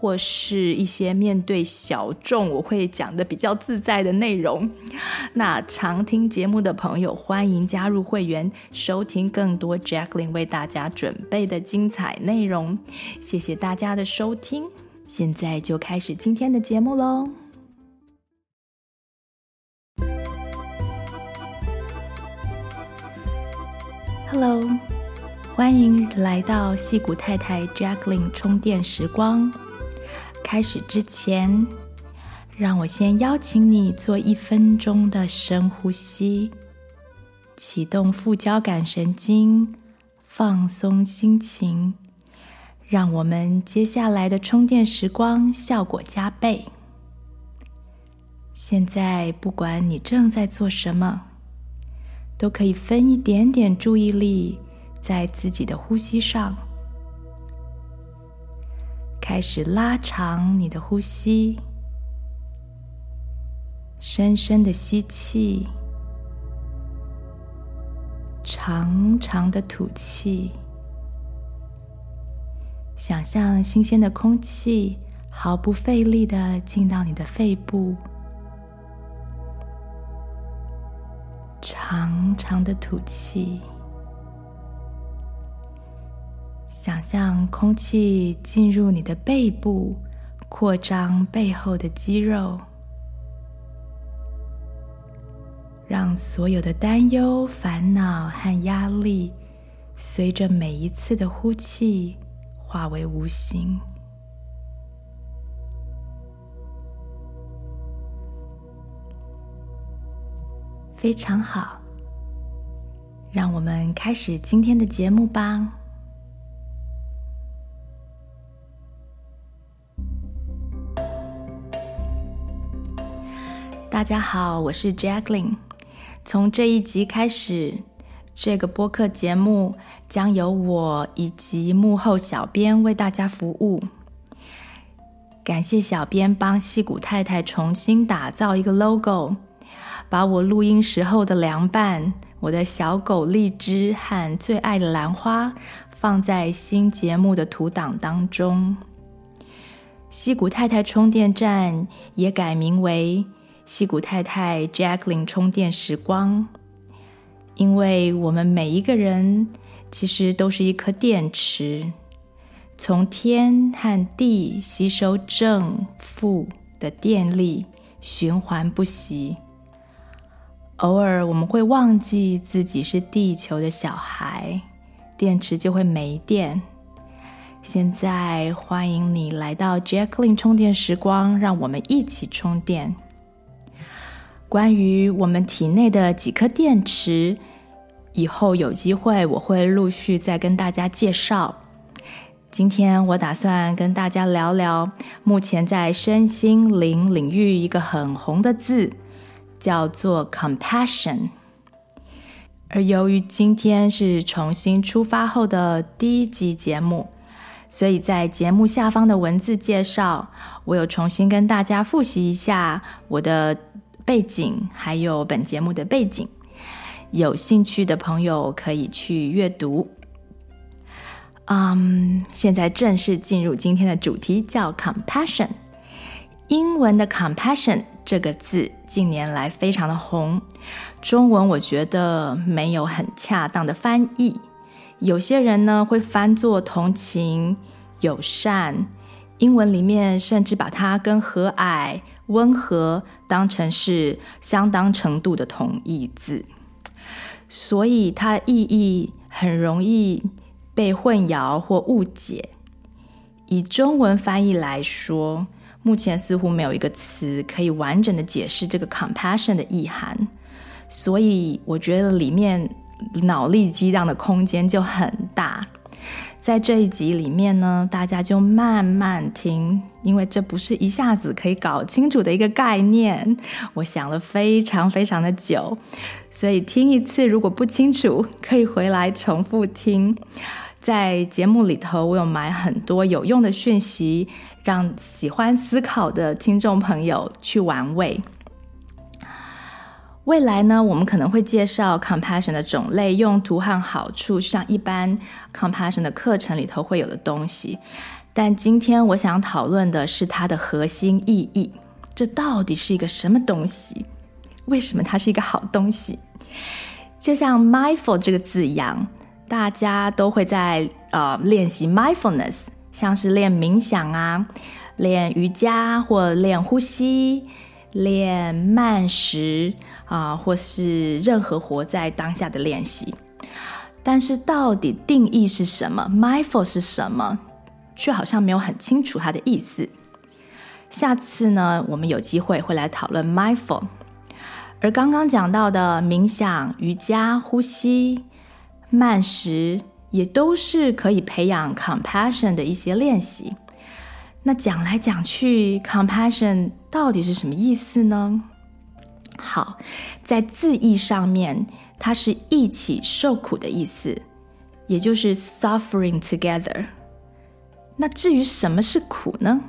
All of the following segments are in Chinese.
或是一些面对小众，我会讲的比较自在的内容。那常听节目的朋友，欢迎加入会员，收听更多 Jacqueline 为大家准备的精彩内容。谢谢大家的收听，现在就开始今天的节目喽。Hello，欢迎来到戏骨太太 Jacqueline 充电时光。开始之前，让我先邀请你做一分钟的深呼吸，启动副交感神经，放松心情，让我们接下来的充电时光效果加倍。现在，不管你正在做什么，都可以分一点点注意力在自己的呼吸上。开始拉长你的呼吸，深深的吸气，长长的吐气。想象新鲜的空气毫不费力的进到你的肺部，长长的吐气。想象空气进入你的背部，扩张背后的肌肉，让所有的担忧、烦恼和压力，随着每一次的呼气化为无形。非常好，让我们开始今天的节目吧。大家好，我是 Jacqueline。从这一集开始，这个播客节目将由我以及幕后小编为大家服务。感谢小编帮矽谷太太重新打造一个 logo，把我录音时候的凉拌、我的小狗荔枝和最爱的兰花放在新节目的图档当中。西谷太太充电站也改名为。西谷太太 Jacqueline 充电时光，因为我们每一个人其实都是一颗电池，从天和地吸收正负的电力，循环不息。偶尔我们会忘记自己是地球的小孩，电池就会没电。现在欢迎你来到 Jacqueline 充电时光，让我们一起充电。关于我们体内的几颗电池，以后有机会我会陆续再跟大家介绍。今天我打算跟大家聊聊目前在身心灵领域一个很红的字，叫做 compassion。而由于今天是重新出发后的第一集节目，所以在节目下方的文字介绍，我有重新跟大家复习一下我的。背景还有本节目的背景，有兴趣的朋友可以去阅读。嗯现在正式进入今天的主题，叫 compassion。英文的 compassion 这个字近年来非常的红，中文我觉得没有很恰当的翻译，有些人呢会翻作同情、友善，英文里面甚至把它跟和蔼。温和当成是相当程度的同义字，所以它意义很容易被混淆或误解。以中文翻译来说，目前似乎没有一个词可以完整的解释这个 compassion 的意涵，所以我觉得里面脑力激荡的空间就很大。在这一集里面呢，大家就慢慢听，因为这不是一下子可以搞清楚的一个概念。我想了非常非常的久，所以听一次如果不清楚，可以回来重复听。在节目里头，我有埋很多有用的讯息，让喜欢思考的听众朋友去玩味。未来呢，我们可能会介绍 compassion 的种类、用途和好处，像一般 compassion 的课程里头会有的东西。但今天我想讨论的是它的核心意义，这到底是一个什么东西？为什么它是一个好东西？就像 mindful 这个字一样，大家都会在呃练习 mindfulness，像是练冥想啊、练瑜伽或练呼吸。练慢食啊，或是任何活在当下的练习，但是到底定义是什么？Mindful 是什么？却好像没有很清楚它的意思。下次呢，我们有机会会来讨论 Mindful。而刚刚讲到的冥想、瑜伽、呼吸、慢食，也都是可以培养 Compassion 的一些练习。那讲来讲去，compassion 到底是什么意思呢？好，在字义上面，它是一起受苦的意思，也就是 suffering together。那至于什么是苦呢？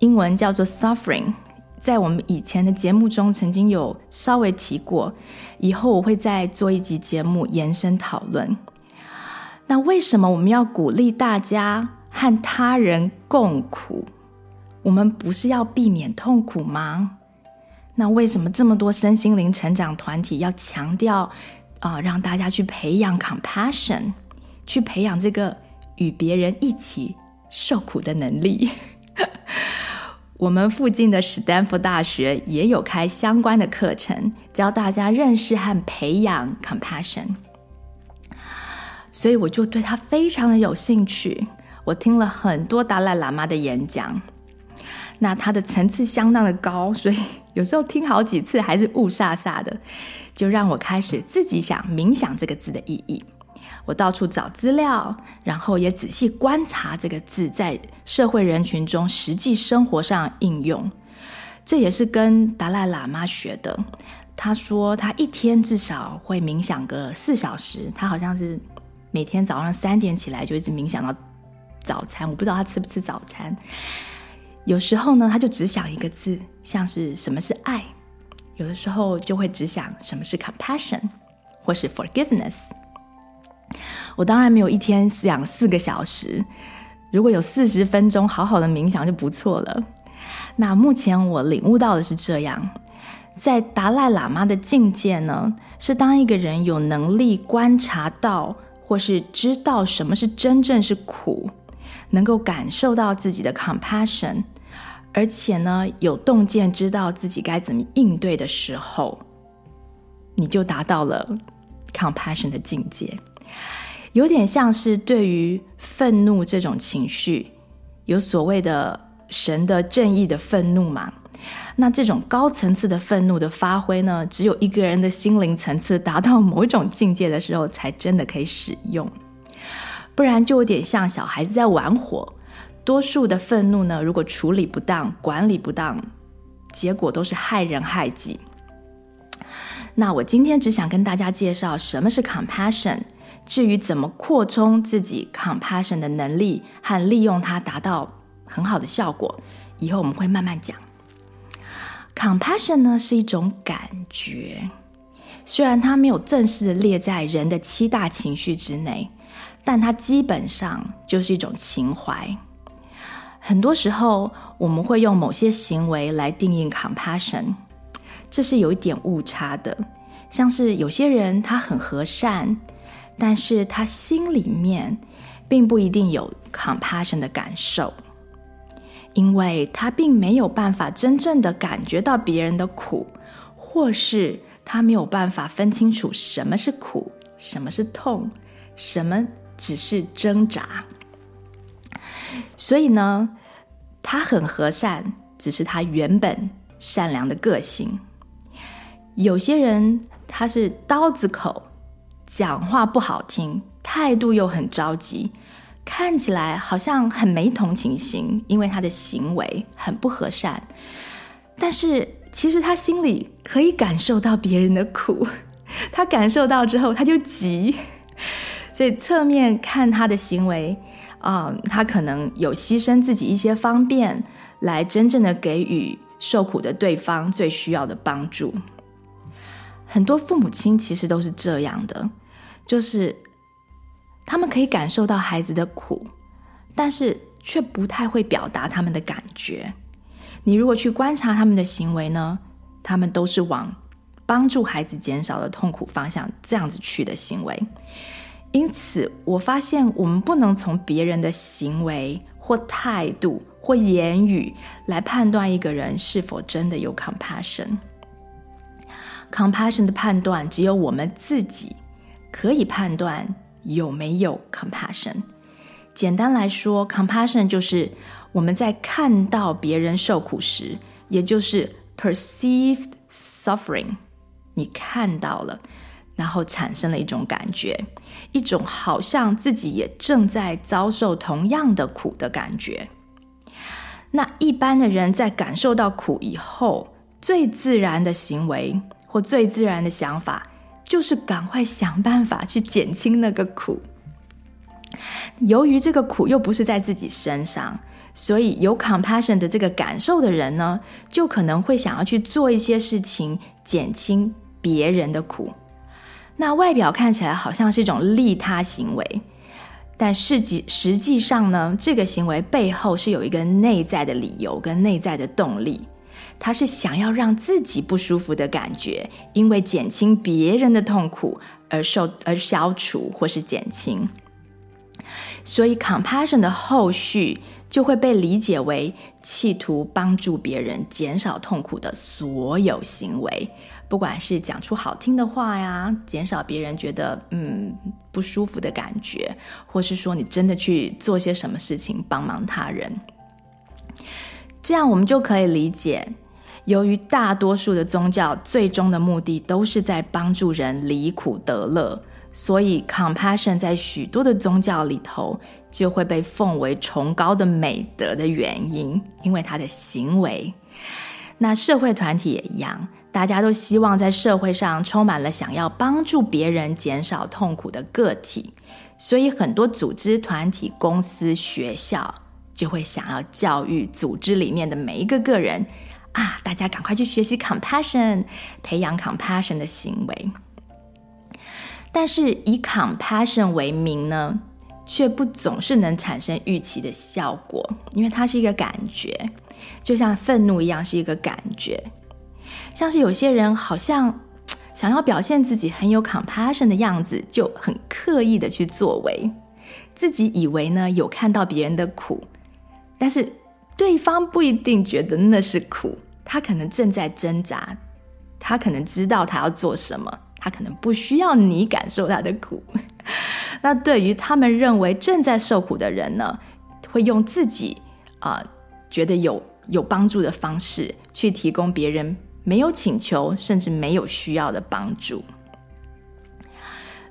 英文叫做 suffering，在我们以前的节目中曾经有稍微提过，以后我会再做一集节目延伸讨论。那为什么我们要鼓励大家和他人共苦，我们不是要避免痛苦吗？那为什么这么多身心灵成长团体要强调啊、让大家去培养 compassion，去培养这个与别人一起受苦的能力？我们附近的史丹福大学也有开相关的课程，教大家认识和培养 compassion，所以我就对他非常的有兴趣。我听了很多达赖喇嘛的演讲，那他的层次相当的高，所以有时候听好几次还是雾煞煞的，就让我开始自己想冥想这个字的意义。我到处找资料，然后也仔细观察这个字在社会人群中实际生活上应用。这也是跟达赖喇嘛学的。他说他一天至少会冥想个四小时，他好像是每天早上三点起来就一直冥想到。早餐，我不知道他吃不吃早餐。有时候呢，他就只想一个字，像是什么是爱；有的时候就会只想什么是 compassion，或是 forgiveness。我当然没有一天想四个小时，如果有四十分钟好好的冥想就不错了。那目前我领悟到的是这样，在达赖喇嘛的境界呢，是当一个人有能力观察到或是知道什么是真正是苦。能够感受到自己的 compassion，而且呢，有洞见知道自己该怎么应对的时候，你就达到了 compassion 的境界。有点像是对于愤怒这种情绪，有所谓的神的正义的愤怒嘛。那这种高层次的愤怒的发挥呢，只有一个人的心灵层次达到某种境界的时候，才真的可以使用。不然就有点像小孩子在玩火，多数的愤怒呢，如果处理不当、管理不当，结果都是害人害己。那我今天只想跟大家介绍什么是 compassion，至于怎么扩充自己 compassion 的能力和利用它达到很好的效果，以后我们会慢慢讲。compassion 呢是一种感觉，虽然它没有正式的列在人的七大情绪之内。但它基本上就是一种情怀。很多时候，我们会用某些行为来定义 compassion，这是有一点误差的。像是有些人他很和善，但是他心里面并不一定有 compassion 的感受，因为他并没有办法真正的感觉到别人的苦，或是他没有办法分清楚什么是苦，什么是痛，什么。只是挣扎，所以呢，他很和善，只是他原本善良的个性。有些人他是刀子口，讲话不好听，态度又很着急，看起来好像很没同情心，因为他的行为很不和善。但是其实他心里可以感受到别人的苦，他感受到之后他就急。所以侧面看他的行为，啊、他可能有牺牲自己一些方便，来真正的给予受苦的对方最需要的帮助。很多父母亲其实都是这样的，就是他们可以感受到孩子的苦，但是却不太会表达他们的感觉。你如果去观察他们的行为呢，他们都是往帮助孩子减少的痛苦方向这样子去的行为。因此，我发现我们不能从别人的行为或态度或言语来判断一个人是否真的有 compassion。Compassion 的判断只有我们自己可以判断有没有 compassion。简单来说，compassion 就是我们在看到别人受苦时，也就是 perceived suffering，你看到了，然后产生了一种感觉，一种好像自己也正在遭受同样的苦的感觉。那一般的人在感受到苦以后，最自然的行为。或最自然的想法就是赶快想办法去减轻那个苦。由于这个苦又不是在自己身上，所以有 compassion 的这个感受的人呢，就可能会想要去做一些事情减轻别人的苦。那外表看起来好像是一种利他行为，但实际实际上呢，这个行为背后是有一个内在的理由跟内在的动力。他是想要让自己不舒服的感觉，因为减轻别人的痛苦而受而消除或是减轻，所以 compassion 的后续就会被理解为企图帮助别人减少痛苦的所有行为，不管是讲出好听的话呀，减少别人觉得嗯不舒服的感觉，或是说你真的去做些什么事情帮忙他人，这样我们就可以理解。由于大多数的宗教最终的目的都是在帮助人离苦得乐，所以 compassion 在许多的宗教里头就会被奉为崇高的美德的原因，因为他的行为。那社会团体也一样，大家都希望在社会上充满了想要帮助别人减少痛苦的个体，所以很多组织、团体、公司、学校就会想要教育组织里面的每一个个人。啊！大家赶快去学习 compassion，培养 compassion 的行为。但是以 compassion 为名呢，却不总是能产生预期的效果，因为它是一个感觉，就像愤怒一样是一个感觉。像是有些人好像 想要表现自己很有 compassion 的样子，就很刻意的去作为，自己以为呢有看到别人的苦，但是。对方不一定觉得那是苦，他可能正在挣扎，他可能知道他要做什么，他可能不需要你感受他的苦。那对于他们认为正在受苦的人呢，会用自己啊、觉得有有帮助的方式去提供别人没有请求甚至没有需要的帮助。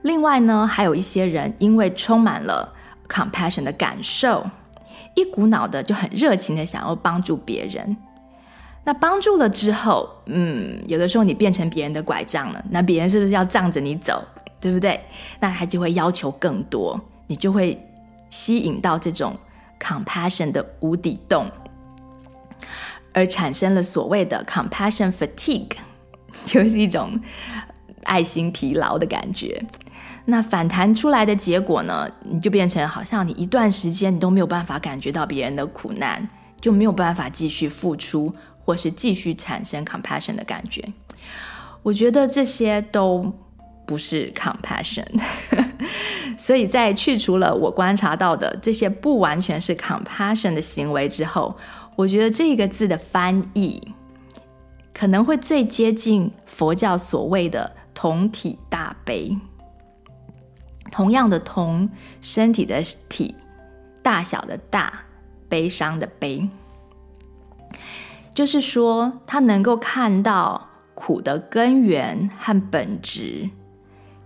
另外呢，还有一些人因为充满了 compassion 的感受。一股脑的就很热情的想要帮助别人，那帮助了之后，嗯，有的时候你变成别人的拐杖了，那别人是不是要仗着你走，对不对？那他就会要求更多，你就会吸引到这种 compassion 的无底洞，而产生了所谓的 compassion fatigue，就是一种爱心疲劳的感觉。那反弹出来的结果呢？你就变成好像你一段时间你都没有办法感觉到别人的苦难，就没有办法继续付出，或是继续产生 compassion 的感觉。我觉得这些都不是 compassion。所以在去除了我观察到的这些不完全是 compassion 的行为之后，我觉得这个字的翻译可能会最接近佛教所谓的同体大悲。同样的同，身体的体，大小的大，悲伤的悲，就是说，他能够看到苦的根源和本质，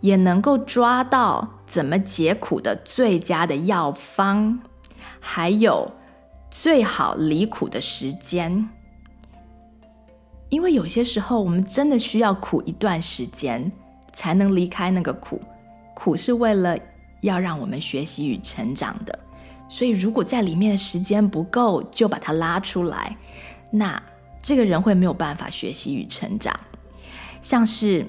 也能够抓到怎么解苦的最佳的药方，还有最好离苦的时间。因为有些时候，我们真的需要苦一段时间，才能离开那个苦。苦是为了要让我们学习与成长的，所以如果在里面的时间不够，就把它拉出来，那这个人会没有办法学习与成长。像是，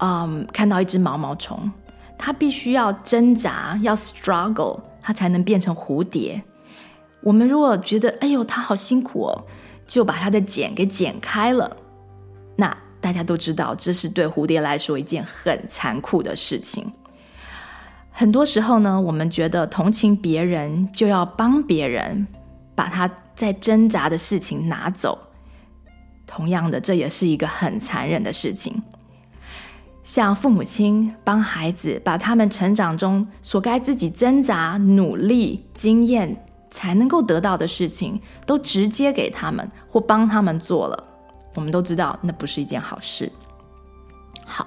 嗯，看到一只毛毛虫，它必须要挣扎，要 struggle，它才能变成蝴蝶。我们如果觉得，哎呦，他好辛苦哦。就把他的茧给剪开了，那大家都知道，这是对蝴蝶来说一件很残酷的事情。很多时候呢，我们觉得同情别人就要帮别人，把他在挣扎的事情拿走。同样的，这也是一个很残忍的事情。像父母亲帮孩子把他们成长中所该自己挣扎、努力、经验。才能够得到的事情，都直接给他们或帮他们做了，我们都知道那不是一件好事。好，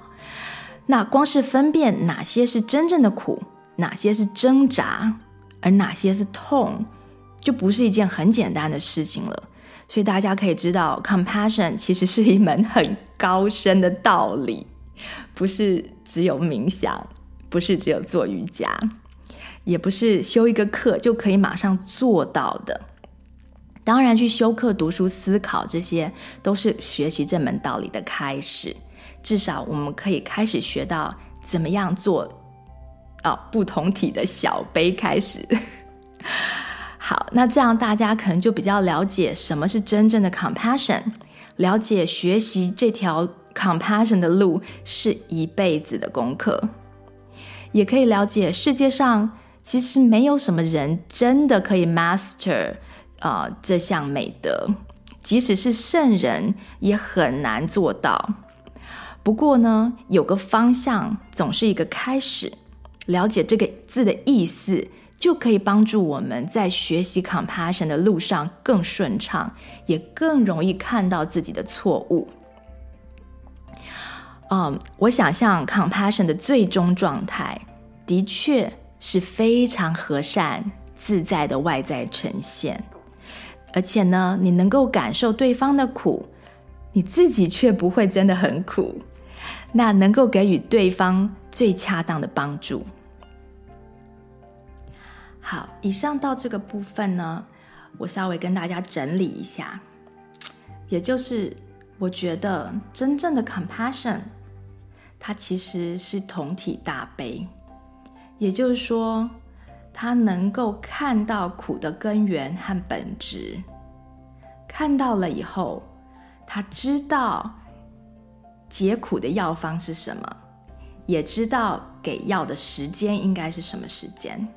那光是分辨哪些是真正的苦，哪些是挣扎，而哪些是痛，就不是一件很简单的事情了。所以大家可以知道，compassion 其实是一门很高深的道理，不是只有冥想，不是只有做瑜伽。也不是修一个课就可以马上做到的。当然，去修课、读书、思考，这些都是学习这门道理的开始。至少我们可以开始学到怎么样做，哦，不同体的小杯开始。好，那这样大家可能就比较了解什么是真正的 compassion，了解学习这条 compassion 的路是一辈子的功课，也可以了解世界上。其实没有什么人真的可以 master 啊、呃、这项美德，即使是圣人也很难做到。不过呢，有个方向总是一个开始，了解这个字的意思，就可以帮助我们在学习 compassion 的路上更顺畅，也更容易看到自己的错误。嗯，我想象 compassion 的最终状态，的确。是非常和善自在的外在呈现，而且呢，你能够感受对方的苦，你自己却不会真的很苦，那能够给予对方最恰当的帮助。好，以上到这个部分呢，我稍微跟大家整理一下，也就是我觉得真正的 compassion，它其实是同体大悲。也就是说，他能够看到苦的根源和本质，看到了以后，他知道解苦的药方是什么，也知道给药的时间应该是什么时间。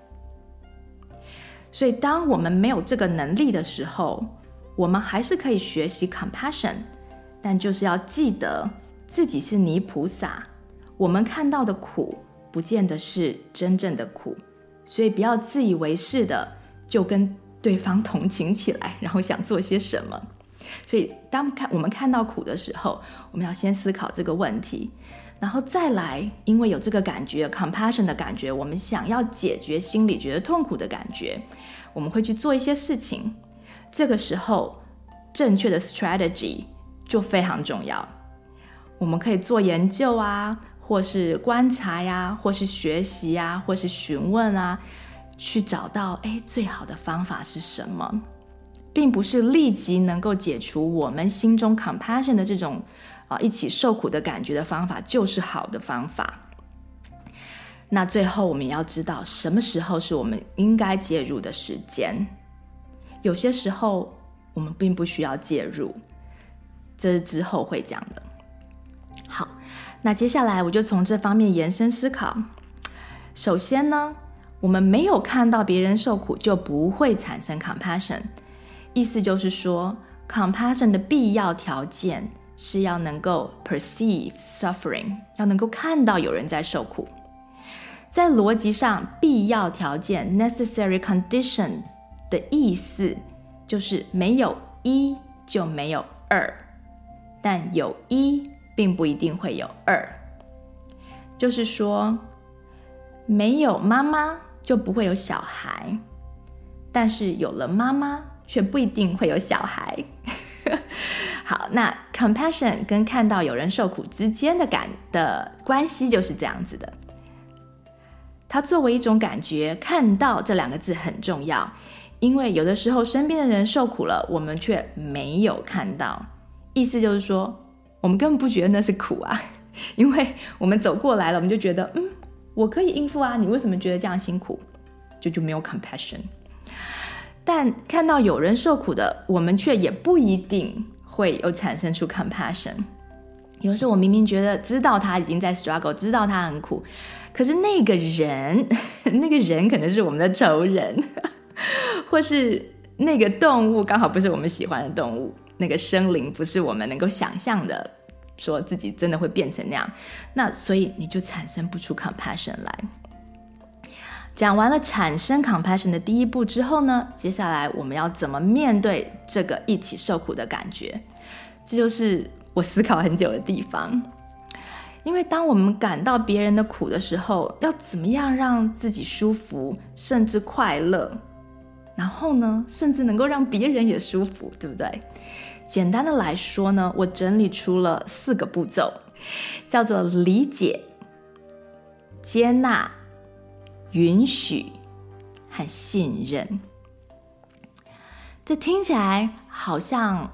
所以，当我们没有这个能力的时候，我们还是可以学习 compassion，但就是要记得自己是泥菩萨，我们看到的苦。不见得是真正的苦，所以不要自以为是的就跟对方同情起来，然后想做些什么。所以当看我们看到苦的时候，我们要先思考这个问题，然后再来，因为有这个感觉，compassion 的感觉，我们想要解决心里觉得痛苦的感觉，我们会去做一些事情。这个时候，正确的 strategy 就非常重要。我们可以做研究啊。或是观察呀，或是学习呀，或是询问啊，去找到哎，最好的方法是什么，并不是立即能够解除我们心中 compassion 的这种啊一起受苦的感觉的方法就是好的方法。那最后我们也要知道什么时候是我们应该介入的时间，有些时候我们并不需要介入，这是之后会讲的。那接下来我就从这方面延伸思考。首先呢，我们没有看到别人受苦，就不会产生 compassion。意思就是说，compassion 的必要条件是要能够 perceive suffering，要能够看到有人在受苦。在逻辑上，必要条件 necessary condition 的意思就是没有一就没有二，但有一。并不一定会有二，就是说，没有妈妈就不会有小孩，但是有了妈妈却不一定会有小孩。好，那 compassion 跟看到有人受苦之间的感的关系就是这样子的。它作为一种感觉，看到这两个字很重要，因为有的时候身边的人受苦了，我们却没有看到。意思就是说，我们根本不觉得那是苦啊，因为我们走过来了，我们就觉得，嗯，我可以应付啊，你为什么觉得这样辛苦？就就没有 compassion。但看到有人受苦的，我们却也不一定会有产生出 compassion。有时候我明明觉得知道他已经在 struggle，知道他很苦，可是那个人，那个人可能是我们的仇人，或是那个动物刚好不是我们喜欢的动物，那个生灵不是我们能够想象的，说自己真的会变成那样，那所以你就产生不出 compassion 来。讲完了产生 compassion 的第一步之后呢，接下来我们要怎么面对这个一起受苦的感觉？这就是我思考很久的地方。因为当我们感到别人的苦的时候，要怎么样让自己舒服，甚至快乐？然后呢，甚至能够让别人也舒服，对不对？简单的来说呢，我整理出了四个步骤，叫做理解、接纳。允许和信任，这听起来好像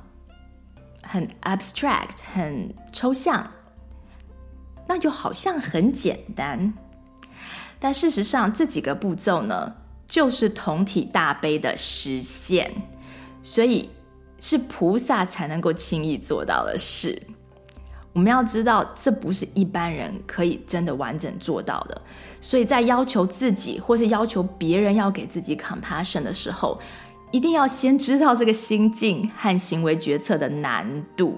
很 abstract，很抽象，那就好像很简单。但事实上，这几个步骤呢，就是同体大悲的实现，所以是菩萨才能够轻易做到的事。我们要知道，这不是一般人可以真的完整做到的。所以在要求自己或是要求别人要给自己 compassion 的时候，一定要先知道这个心境和行为决策的难度。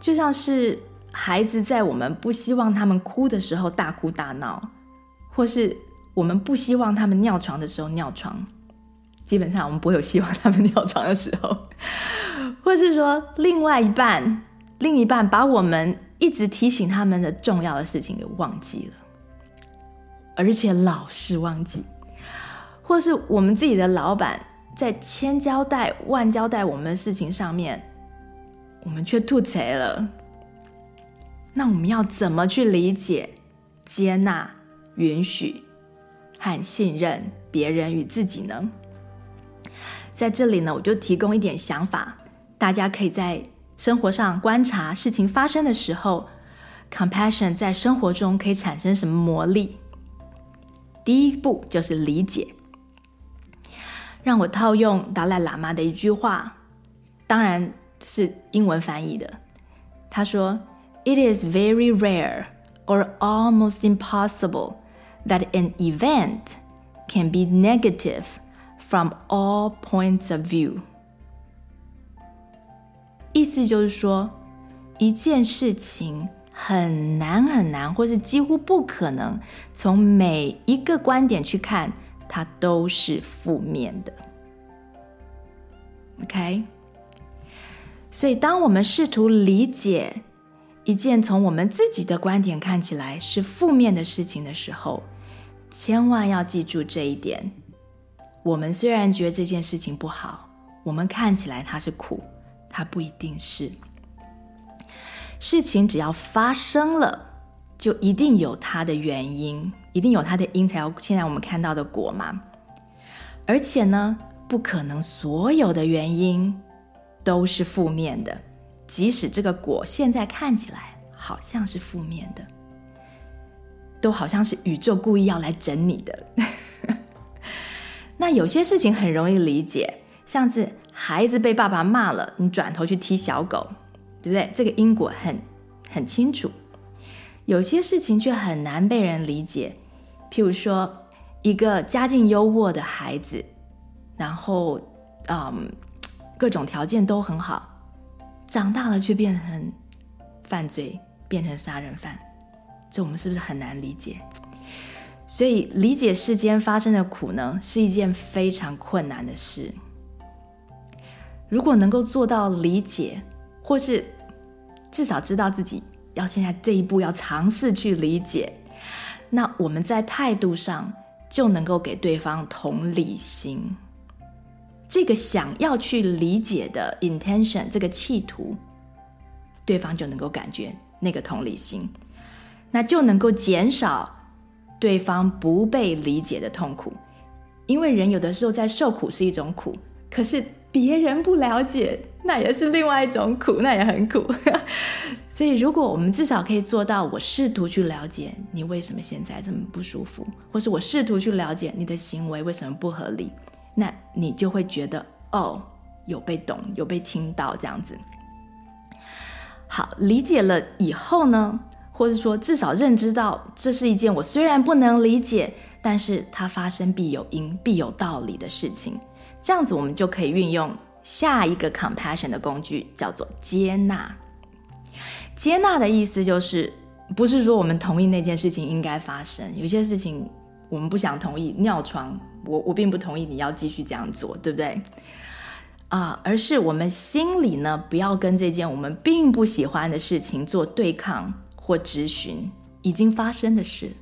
就像是孩子在我们不希望他们哭的时候大哭大闹，或是我们不希望他们尿床的时候尿床，基本上我们不会有希望他们尿床的时候，或是说另外一半，另一半把我们。一直提醒他们的重要的事情给忘记了，而且老是忘记，或是我们自己的老板在千交代万交代我们的事情上面，我们却吐贼了。那我们要怎么去理解、接纳、允许和信任别人与自己呢？在这里呢，我就提供一点想法，大家可以在。生活上观察事情发生的时候，compassion 在生活中可以产生什么魔力？第一步就是理解。让我套用达赖喇嘛的一句话，当然是英文翻译的。他说：“It is very rare or almost impossible that an event can be negative from all points of view.” 意思就是说，一件事情很难很难，或是几乎不可能，从每一个观点去看，它都是负面的。OK，所以当我们试图理解一件从我们自己的观点看起来是负面的事情的时候，千万要记住这一点：我们虽然觉得这件事情不好，我们看起来它是苦。它不一定是事情，只要发生了，就一定有它的原因，一定有它的因，才有现在我们看到的果嘛。而且呢，不可能所有的原因都是负面的，即使这个果现在看起来好像是负面的，都好像是宇宙故意要来整你的。那有些事情很容易理解，像是。孩子被爸爸骂了，你转头去踢小狗，对不对？这个因果很很清楚。有些事情却很难被人理解，譬如说，一个家境优渥的孩子，然后嗯，各种条件都很好，长大了却变成犯罪，变成杀人犯，这我们是不是很难理解？所以，理解世间发生的苦呢，是一件非常困难的事。如果能够做到理解，或是至少知道自己要现在这一步要尝试去理解，那我们在态度上就能够给对方同理心。这个想要去理解的 intention，这个企图，对方就能够感觉那个同理心，那就能够减少对方不被理解的痛苦。因为人有的时候在受苦是一种苦，可是别人不了解，那也是另外一种苦，那也很苦。所以，如果我们至少可以做到，我试图去了解你为什么现在这么不舒服，或是我试图去了解你的行为为什么不合理。那你就会觉得哦，有被懂，有被听到这样子。好，理解了以后呢，或者说至少认知到这是一件我虽然不能理解，但是它发生必有因，必有道理的事情。这样子我们就可以运用下一个 compassion 的工具，叫做接纳。接纳的意思就是，不是说我们同意那件事情应该发生，有些事情。我们不想同意尿床，我我并不同意你要继续这样做，对不对？啊，而是我们心里呢，不要跟这件我们并不喜欢的事情做对抗或质询已经发生的事。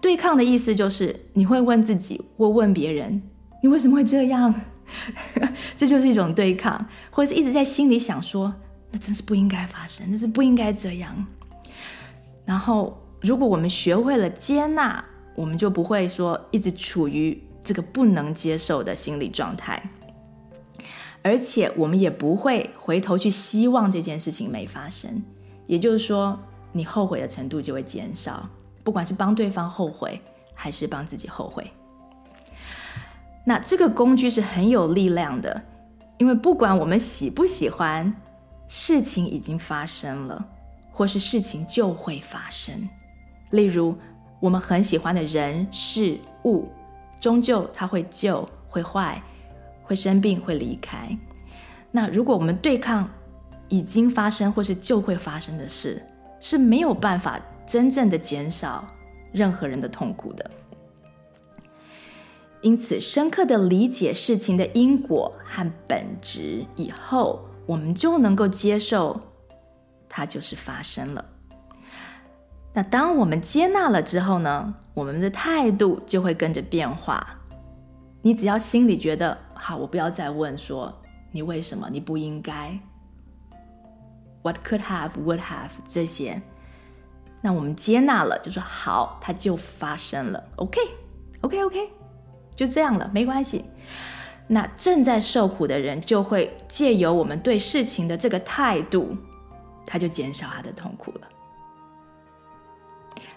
对抗的意思就是你会问自己或问别人，你为什么会这样？这就是一种对抗，或者是一直在心里想说，那真是不应该发生，那是不应该这样。然后，如果我们学会了接纳。我们就不会说一直处于这个不能接受的心理状态，而且我们也不会回头去希望这件事情没发生。也就是说，你后悔的程度就会减少，不管是帮对方后悔，还是帮自己后悔。那这个工具是很有力量的，因为不管我们喜不喜欢，事情已经发生了，或是事情就会发生。例如，我们很喜欢的人事物，终究它会旧、会坏、会生病、会离开。那如果我们对抗已经发生或是就会发生的事，是没有办法真正的减少任何人的痛苦的。因此，深刻的理解事情的因果和本质以后，我们就能够接受它就是发生了。那当我们接纳了之后呢，我们的态度就会跟着变化。你只要心里觉得好，我不要再问说你为什么，你不应该，What could have, would have 这些。那我们接纳了，就说好，它就发生了。OK，OK，OK，就这样了，没关系。那正在受苦的人就会借由我们对事情的这个态度，他就减少他的痛苦了。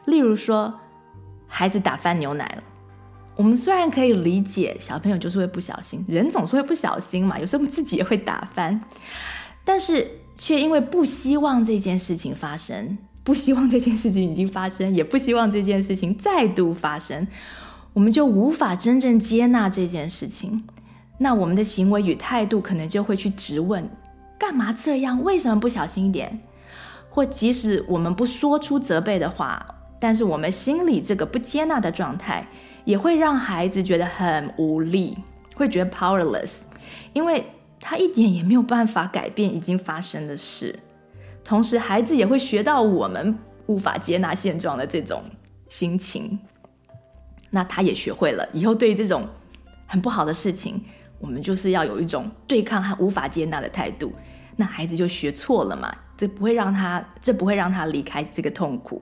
例如说，孩子打翻牛奶了，我们虽然可以理解小朋友就是会不小心，人总是会不小心嘛，有时候我们自己也会打翻，但是却因为不希望这件事情发生，不希望这件事情已经发生，也不希望这件事情再度发生，我们就无法真正接纳这件事情。那我们的行为与态度可能就会去质问：干嘛这样？为什么不小心一点？或即使我们不说出责备的话。但是我们心里这个不接纳的状态，也会让孩子觉得很无力，会觉得 powerless，因为他一点也没有办法改变已经发生的事。同时，孩子也会学到我们无法接纳现状的这种心情。那他也学会了以后对于这种很不好的事情，我们就是要有一种对抗和无法接纳的态度。那孩子就学错了嘛，这不会让他，这不会让他离开这个痛苦。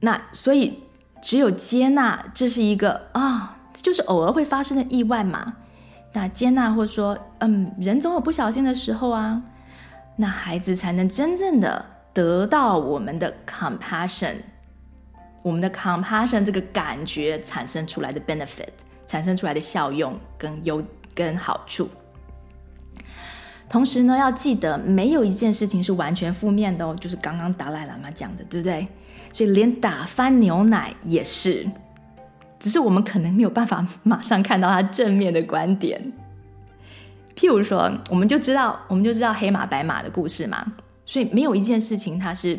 那所以，只有接纳，这是一个啊、就是偶尔会发生的意外嘛。那接纳或者说，嗯，人总有不小心的时候啊。那孩子才能真正的得到我们的 compassion，我们的 compassion 这个感觉产生出来的 benefit，产生出来的效用跟优跟好处。同时呢，要记得没有一件事情是完全负面的哦，就是刚刚达赖喇嘛讲的，对不对？所以连打翻牛奶也是，只是我们可能没有办法 马上看到他正面的观点。譬如说，我们就知道，我们就知道黑马白马的故事嘛。所以没有一件事情它是，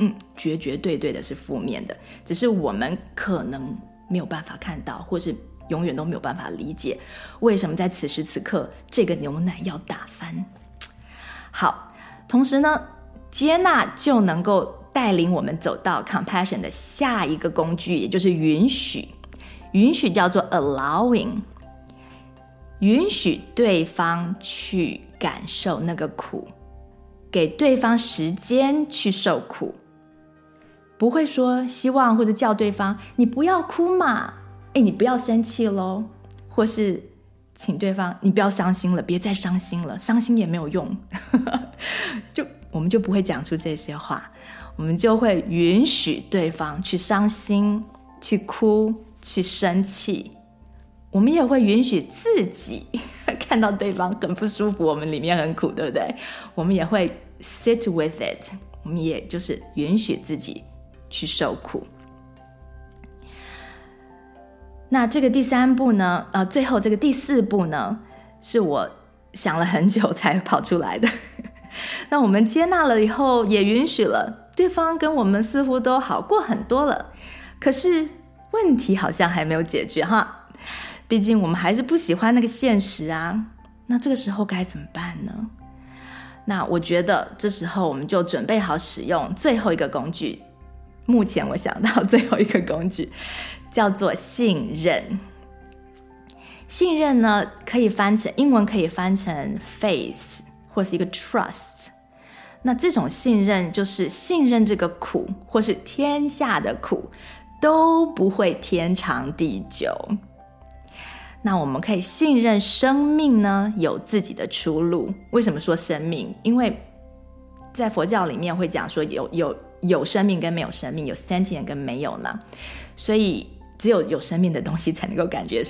嗯，绝绝对对的是负面的，只是我们可能没有办法看到，或是永远都没有办法理解，为什么在此时此刻这个牛奶要打翻。好，同时呢。接纳就能够带领我们走到 compassion 的下一个工具，也就是允许。允许叫做 allowing，允许对方去感受那个苦，给对方时间去受苦，不会说希望或者叫对方你不要哭嘛，哎，你不要生气喽，或是请对方你不要伤心了，别再伤心了，伤心也没有用，就我们就不会讲出这些话，我们就会允许对方去伤心，去哭。去生气，我们也会允许自己 看到对方很不舒服，我们里面很苦，对不对？我们也会 sit with it，我们也就是允许自己去受苦。那这个第三步呢？呃，最后这个第四步呢，是我想了很久才跑出来的。那我们接纳了以后，也允许了对方跟我们似乎都好过很多了，可是。问题好像还没有解决哈，毕竟我们还是不喜欢那个现实啊。那这个时候该怎么办呢？那我觉得这时候我们就准备好使用最后一个工具。目前我想到最后一个工具叫做信任。信任呢，可以翻成英文可以翻成 face 或是一个 trust。那这种信任就是信任这个苦，或是天下的苦。都不会天长地久。那我们可以信任生命呢，有自己的出路。为什么说生命？因为在佛教里面会讲说有有有生命跟没有生命，有 sentient 跟没有呢。所以只有有生命的东西才能够感觉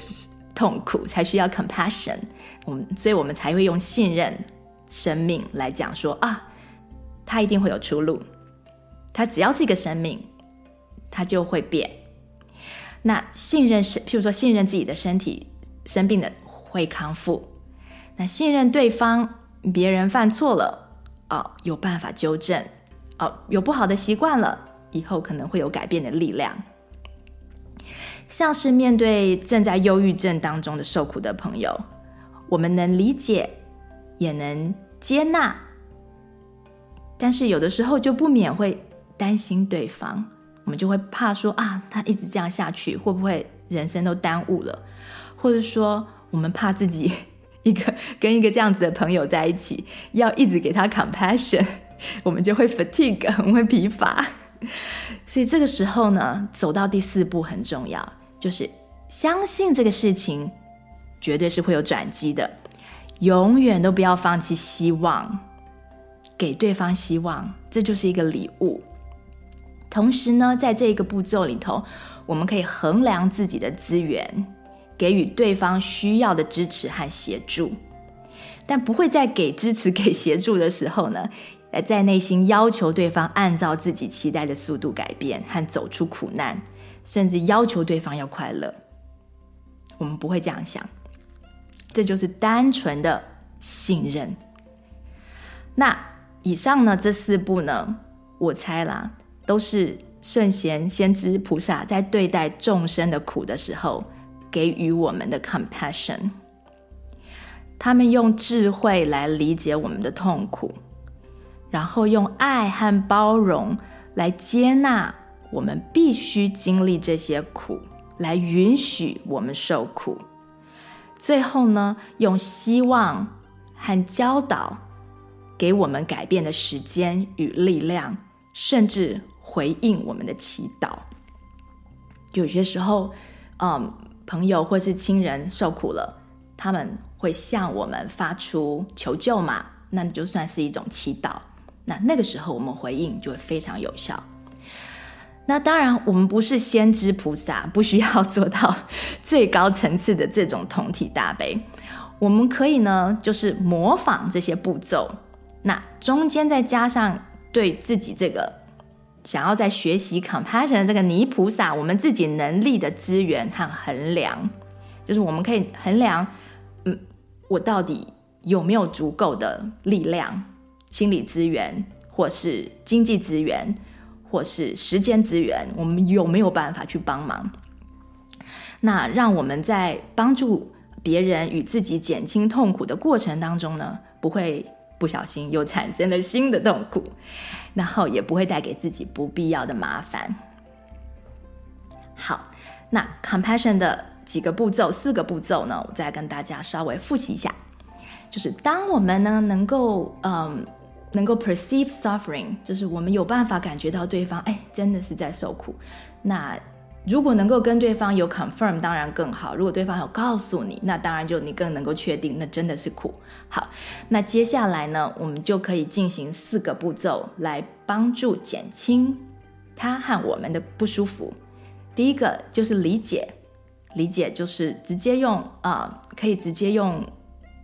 痛苦，才需要 compassion。我们所以我们才会用信任生命来讲说啊，它一定会有出路。它只要是一个生命。它就会变。那信任是，譬如说信任自己的身体生病的会康复。那信任对方，别人犯错了哦，有办法纠正哦，有不好的习惯了，以后可能会有改变的力量。像是面对正在忧郁症当中的受苦的朋友，我们能理解，也能接纳，但是有的时候就不免会担心对方。我们就会怕说啊，他一直这样下去，会不会人生都耽误了？或者说，我们怕自己一个跟一个这样子的朋友在一起，要一直给他 compassion，我们就会 fatigue，很会疲乏。所以这个时候呢，走到第四步很重要，就是相信这个事情绝对是会有转机的，永远都不要放弃希望，给对方希望，这就是一个礼物。同时呢，在这一个步骤里头，我们可以衡量自己的资源，给予对方需要的支持和协助，但不会在给支持、给协助的时候呢，在内心要求对方按照自己期待的速度改变和走出苦难，甚至要求对方要快乐。我们不会这样想，这就是单纯的信任。那以上呢，这四步呢，我猜啦。都是圣贤、先知、菩萨在对待众生的苦的时候，给予我们的 compassion。他们用智慧来理解我们的痛苦，然后用爱和包容来接纳我们必须经历这些苦，来允许我们受苦。最后呢，用希望和教导给我们改变的时间与力量，甚至。回应我们的祈祷，有些时候，嗯，朋友或是亲人受苦了，他们会向我们发出求救嘛，那就算是一种祈祷。那那个时候我们回应就会非常有效。那当然，我们不是先知菩萨，不需要做到最高层次的这种同体大悲。我们可以呢，就是模仿这些步骤，那中间再加上对自己这个。想要在学习 compassion 这个泥菩萨，我们自己能力的资源和衡量，就是我们可以衡量，嗯，我到底有没有足够的力量、心理资源，或是经济资源，或是时间资源，我们有没有办法去帮忙？那让我们在帮助别人与自己减轻痛苦的过程当中呢，不会不小心又产生了新的痛苦，然后也不会带给自己不必要的麻烦。好，那 compassion 的几个步骤，四个步骤呢，我再跟大家稍微复习一下。就是当我们呢能够嗯能够 perceive suffering，就是我们有办法感觉到对方哎真的是在受苦。那如果能够跟对方有 confirm，当然更好。如果对方有告诉你，那当然就你更能够确定那真的是苦。好，那接下来呢，我们就可以进行四个步骤来帮助减轻他和我们的不舒服。第一个就是理解，理解就是直接用啊、可以直接用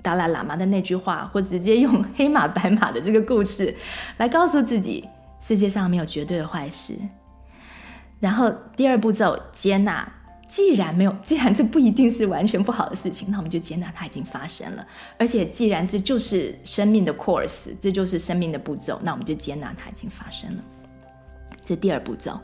达赖喇嘛的那句话，或直接用黑马白马的这个故事来告诉自己，世界上没有绝对的坏事。然后第二步骤接纳，既然没有，既然这不一定是完全不好的事情，那我们就接纳它已经发生了。而且既然这就是生命的 course，这就是生命的步骤，那我们就接纳它已经发生了。这第二步骤。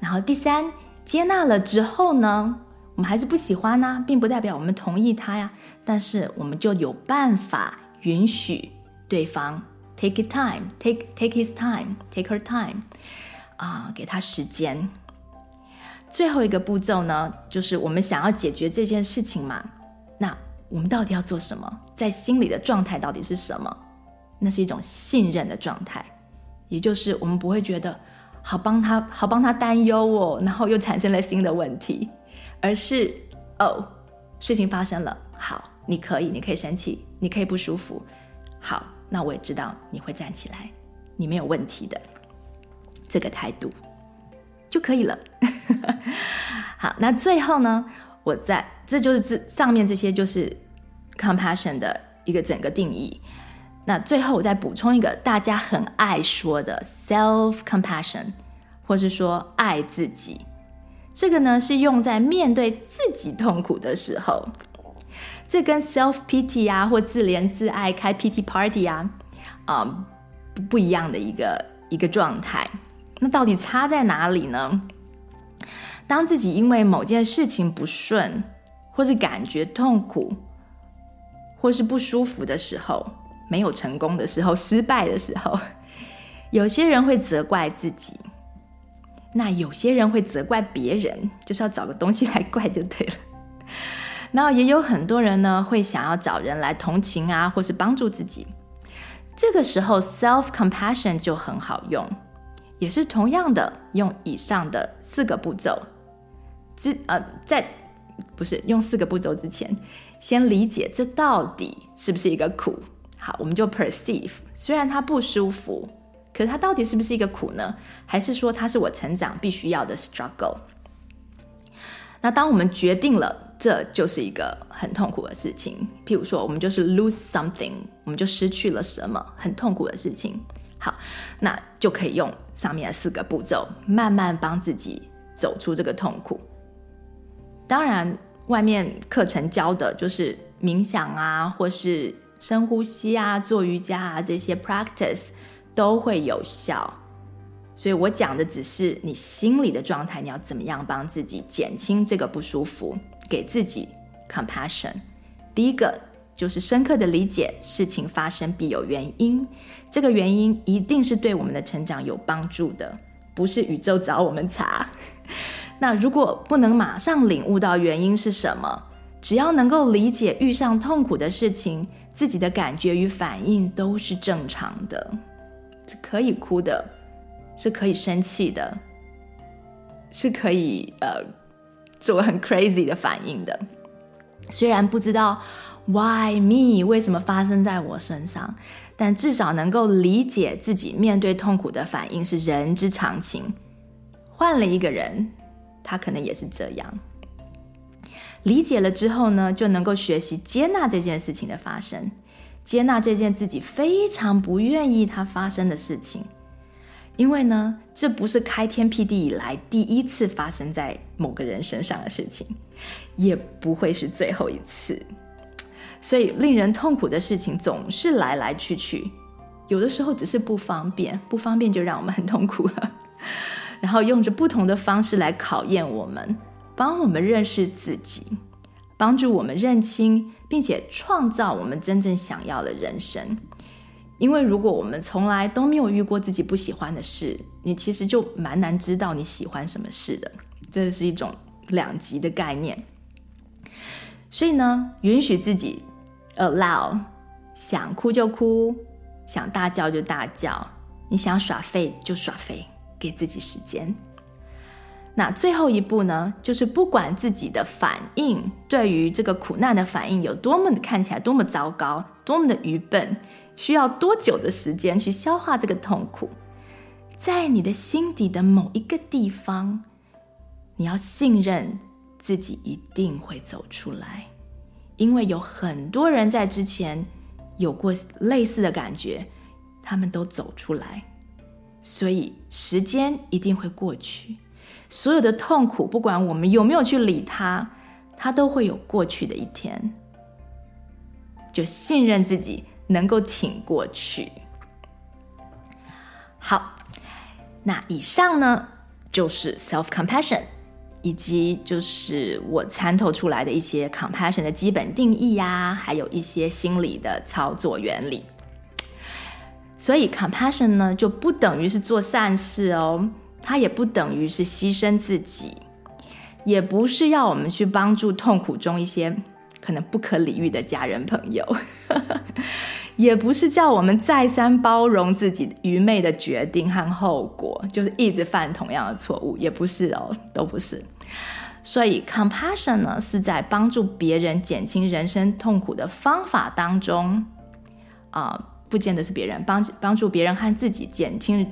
然后第三，接纳了之后呢，我们还是不喜欢呢、并不代表我们同意它呀。但是我们就有办法允许对方 take it time，take take his time，take her time，啊、给他时间。最后一个步骤呢，就是我们想要解决这件事情嘛，那我们到底要做什么？在心里的状态到底是什么？那是一种信任的状态，也就是我们不会觉得好帮他，好帮他担忧哦，然后又产生了新的问题，而是哦，事情发生了，好，你可以，你可以生气，你可以不舒服，好，那我也知道你会站起来，你没有问题的，这个态度。就可以了。好，那最后呢，我在这就是这上面这些就是 compassion 的一个整个定义。那最后我再补充一个大家很爱说的 self compassion，或是说爱自己。这个呢是用在面对自己痛苦的时候。这跟 self pity 啊或自怜自爱开 pity party 啊啊、嗯、不一样的一个一个状态。那到底差在哪里呢？当自己因为某件事情不顺，或是感觉痛苦，或是不舒服的时候，没有成功的时候，失败的时候，有些人会责怪自己，那有些人会责怪别人，就是要找个东西来怪就对了。然后也有很多人呢，会想要找人来同情啊，或是帮助自己。这个时候，self compassion 就很好用。也是同样的，用以上的四个步骤，之呃，在不是用四个步骤之前，先理解这到底是不是一个苦。好，我们就 perceive，虽然它不舒服，可是它到底是不是一个苦呢？还是说它是我成长必须要的 struggle？那当我们决定了这就是一个很痛苦的事情，譬如说我们就是 lose something，我们就失去了什么，很痛苦的事情。好，那就可以用上面的四个步骤，慢慢帮自己走出这个痛苦。当然，外面课程教的就是冥想啊，或是深呼吸啊、做瑜伽啊，这些 practice 都会有效。所以我讲的只是你心里的状态，你要怎么样帮自己减轻这个不舒服，给自己 compassion。第一个。就是深刻的理解，事情发生必有原因，这个原因一定是对我们的成长有帮助的，不是宇宙找我们查。那如果不能马上领悟到原因是什么，只要能够理解遇上痛苦的事情，自己的感觉与反应都是正常的，是可以哭的，是可以生气的，是可以呃做很 crazy 的反应的，虽然不知道。Why me？为什么发生在我身上？但至少能够理解自己面对痛苦的反应是人之常情。换了一个人，他可能也是这样。理解了之后呢，就能够学习接纳这件事情的发生，接纳这件自己非常不愿意它发生的事情。因为呢，这不是开天辟地以来第一次发生在某个人身上的事情，也不会是最后一次。所以，令人痛苦的事情总是来来去去，有的时候只是不方便，不方便就让我们很痛苦了。然后，用着不同的方式来考验我们，帮我们认识自己，帮助我们认清，并且创造我们真正想要的人生。因为如果我们从来都没有遇过自己不喜欢的事，你其实就蛮难知道你喜欢什么事的。这是一种两极的概念。所以呢，允许自己 allow，想哭就哭，想大叫就大叫，你想耍废就耍废，给自己时间。那最后一步呢，就是不管自己的反应对于这个苦难的反应有多么的看起来多么糟糕，多么的愚笨，需要多久的时间去消化这个痛苦，在你的心底的某一个地方，你要信任自己一定会走出来，因为有很多人在之前有过类似的感觉，他们都走出来，所以时间一定会过去。所有的痛苦，不管我们有没有去理它，它都会有过去的一天。就信任自己能够挺过去。好，那以上呢，就是 self compassion，以及就是我参透出来的一些 compassion 的基本定义呀，还有一些心理的操作原理。所以 compassion 呢，就不等于是做善事哦。它也不等于是牺牲自己，也不是要我们去帮助痛苦中一些可能不可理喻的家人朋友，也不是叫我们再三包容自己愚昧的决定和后果，就是一直犯同样的错误，也不是哦，都不是。所以，compassion 呢，是在帮助别人减轻人生痛苦的方法当中，啊、不见得是别人帮帮助别人和自己减轻。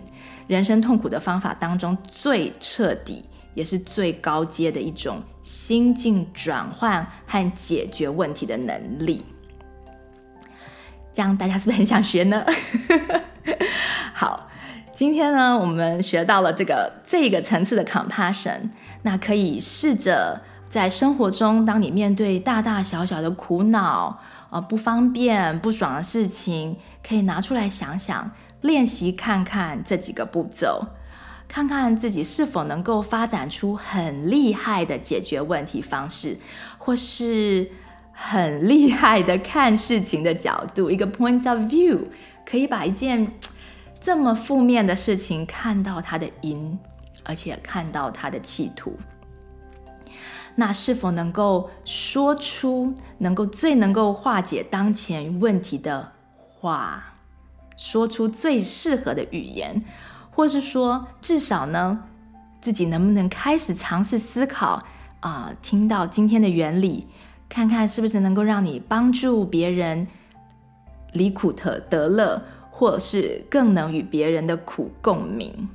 人生痛苦的方法当中最彻底也是最高阶的一种心境转换和解决问题的能力，这样大家是不是很想学呢？好，今天呢，我们学到了这个这个层次的 compassion，那可以试着在生活中，当你面对大大小小的苦恼啊、不方便、不爽的事情，可以拿出来想想。练习看看这几个步骤，看看自己是否能够发展出很厉害的解决问题方式，或是很厉害的看事情的角度，一个 point of view，可以把一件这么负面的事情看到它的因，而且看到它的企图。那是否能够说出能够最能够化解当前问题的话？说出最适合的语言，或是说，至少呢，自己能不能开始尝试思考啊、听到今天的原理，看看是不是能够让你帮助别人离苦得得乐，或是更能与别人的苦共鸣。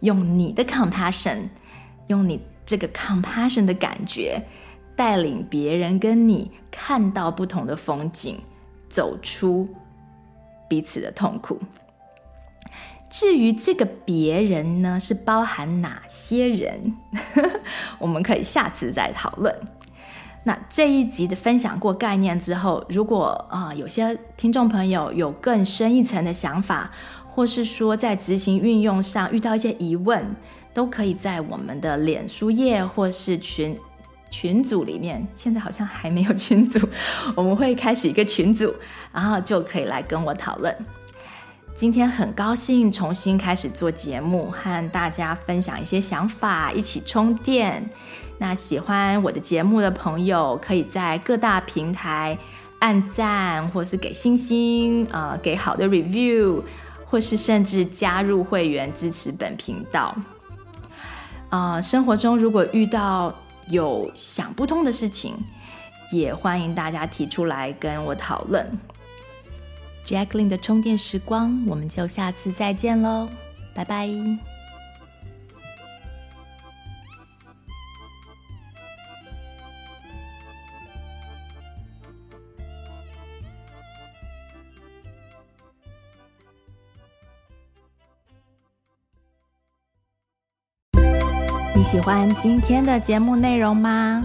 用你的 compassion，用你这个 compassion 的感觉，带领别人跟你看到不同的风景，走出。彼此的痛苦。至于这个别人呢，是包含哪些人？我们可以下次再讨论。那这一集的分享过概念之后，如果啊、有些听众朋友有更深一层的想法，或是说在执行运用上遇到一些疑问，都可以在我们的脸书页或是群。群组里面，现在好像还没有群组，我们会开始一个群组，然后就可以来跟我讨论。今天很高兴重新开始做节目，和大家分享一些想法，一起充电。那喜欢我的节目的朋友，可以在各大平台按赞，或是给星星，呃，给好的 review，或是甚至加入会员支持本频道。呃，生活中如果遇到有想不通的事情，也欢迎大家提出来跟我讨论。Jacqueline 的充电时光，我们就下次再见喽，拜拜。你喜欢今天的节目内容吗？